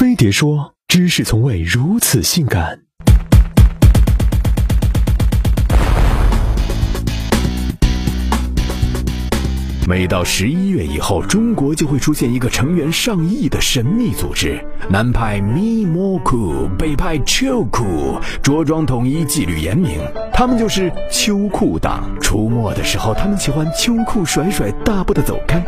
飞碟说：“知识从未如此性感。”每到十一月以后，中国就会出现一个成员上亿的神秘组织——南派 Mimoku，北派秋裤，着装统一，纪律严明。他们就是秋裤党。出没的时候，他们喜欢秋裤甩甩，大步的走开。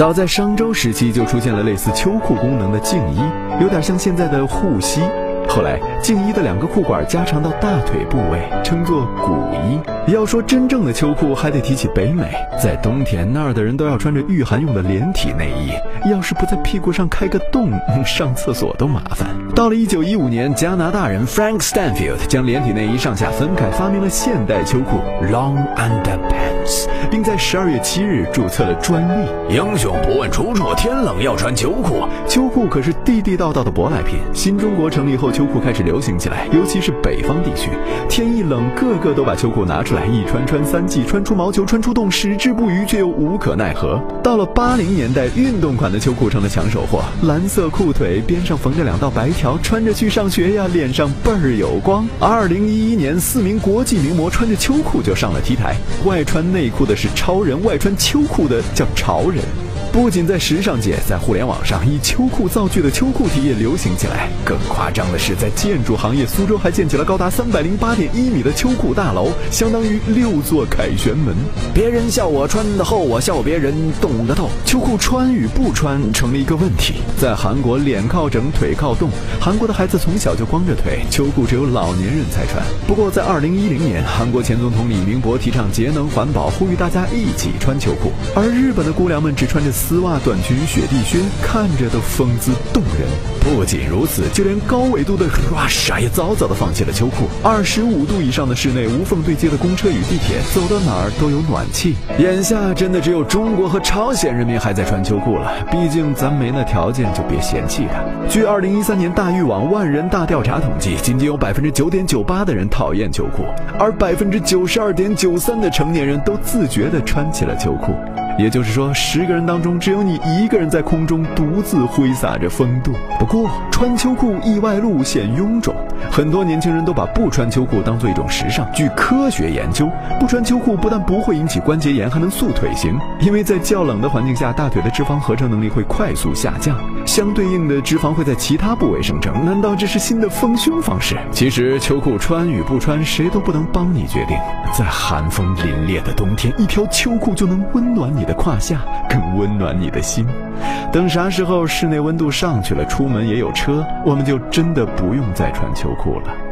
早在商周时期，就出现了类似秋裤功能的净衣，有点像现在的护膝。后来，净衣的两个裤管加长到大腿部位，称作骨衣。要说真正的秋裤，还得提起北美。在冬天，那儿的人都要穿着御寒用的连体内衣，要是不在屁股上开个洞，上厕所都麻烦。到了一九一五年，加拿大人 Frank Stanfield 将连体内衣上下分开，发明了现代秋裤 Long Underpants，并在十二月七日注册了专利。英雄不问出处，天冷要穿秋裤。秋裤可是地地道道的舶来品。新中国成立后，秋裤开始流行起来，尤其是北方地区，天一冷，个个都把秋裤拿出来，一穿穿三季，穿出毛球，穿出洞，矢志不渝，却又无可奈何。到了八零年代，运动款的秋裤成了抢手货，蓝色裤腿边上缝着两道白条，穿着去上学呀，脸上倍儿有光。二零一一年，四名国际名模穿着秋裤就上了 T 台，外穿内裤的是超人，外穿秋裤的叫潮人。不仅在时尚界，在互联网上以秋裤造句的秋裤体也流行起来。更夸张的是，在建筑行业，苏州还建起了高达三百零八点一米的秋裤大楼，相当于六座凯旋门。别人笑我穿的厚，我笑别人懂得透。秋裤穿与不穿成了一个问题。在韩国，脸靠整，腿靠冻，韩国的孩子从小就光着腿，秋裤只有老年人才穿。不过，在二零一零年，韩国前总统李明博提倡节能环保，呼吁大家一起穿秋裤，而日本的姑娘们只穿着。丝袜、短裙、雪地靴，看着都风姿动人。不仅如此，就连高纬度的 Russia 也早早的放弃了秋裤。二十五度以上的室内，无缝对接的公车与地铁，走到哪儿都有暖气。眼下真的只有中国和朝鲜人民还在穿秋裤了。毕竟咱没那条件，就别嫌弃它。据二零一三年大育网万人大调查统计，仅仅有百分之九点九八的人讨厌秋裤，而百分之九十二点九三的成年人都自觉地穿起了秋裤。也就是说，十个人当中只有你一个人在空中独自挥洒着风度。不过，穿秋裤意外露显臃肿，很多年轻人都把不穿秋裤当做一种时尚。据科学研究，不穿秋裤不但不会引起关节炎，还能塑腿型，因为在较冷的环境下，大腿的脂肪合成能力会快速下降，相对应的脂肪会在其他部位生成。难道这是新的丰胸方式？其实，秋裤穿与不穿，谁都不能帮你决定。在寒风凛冽的冬天，一条秋裤就能温暖你的胯下，更温暖你的心。等啥时候室内温度上去了，出门也有车，我们就真的不用再穿秋裤了。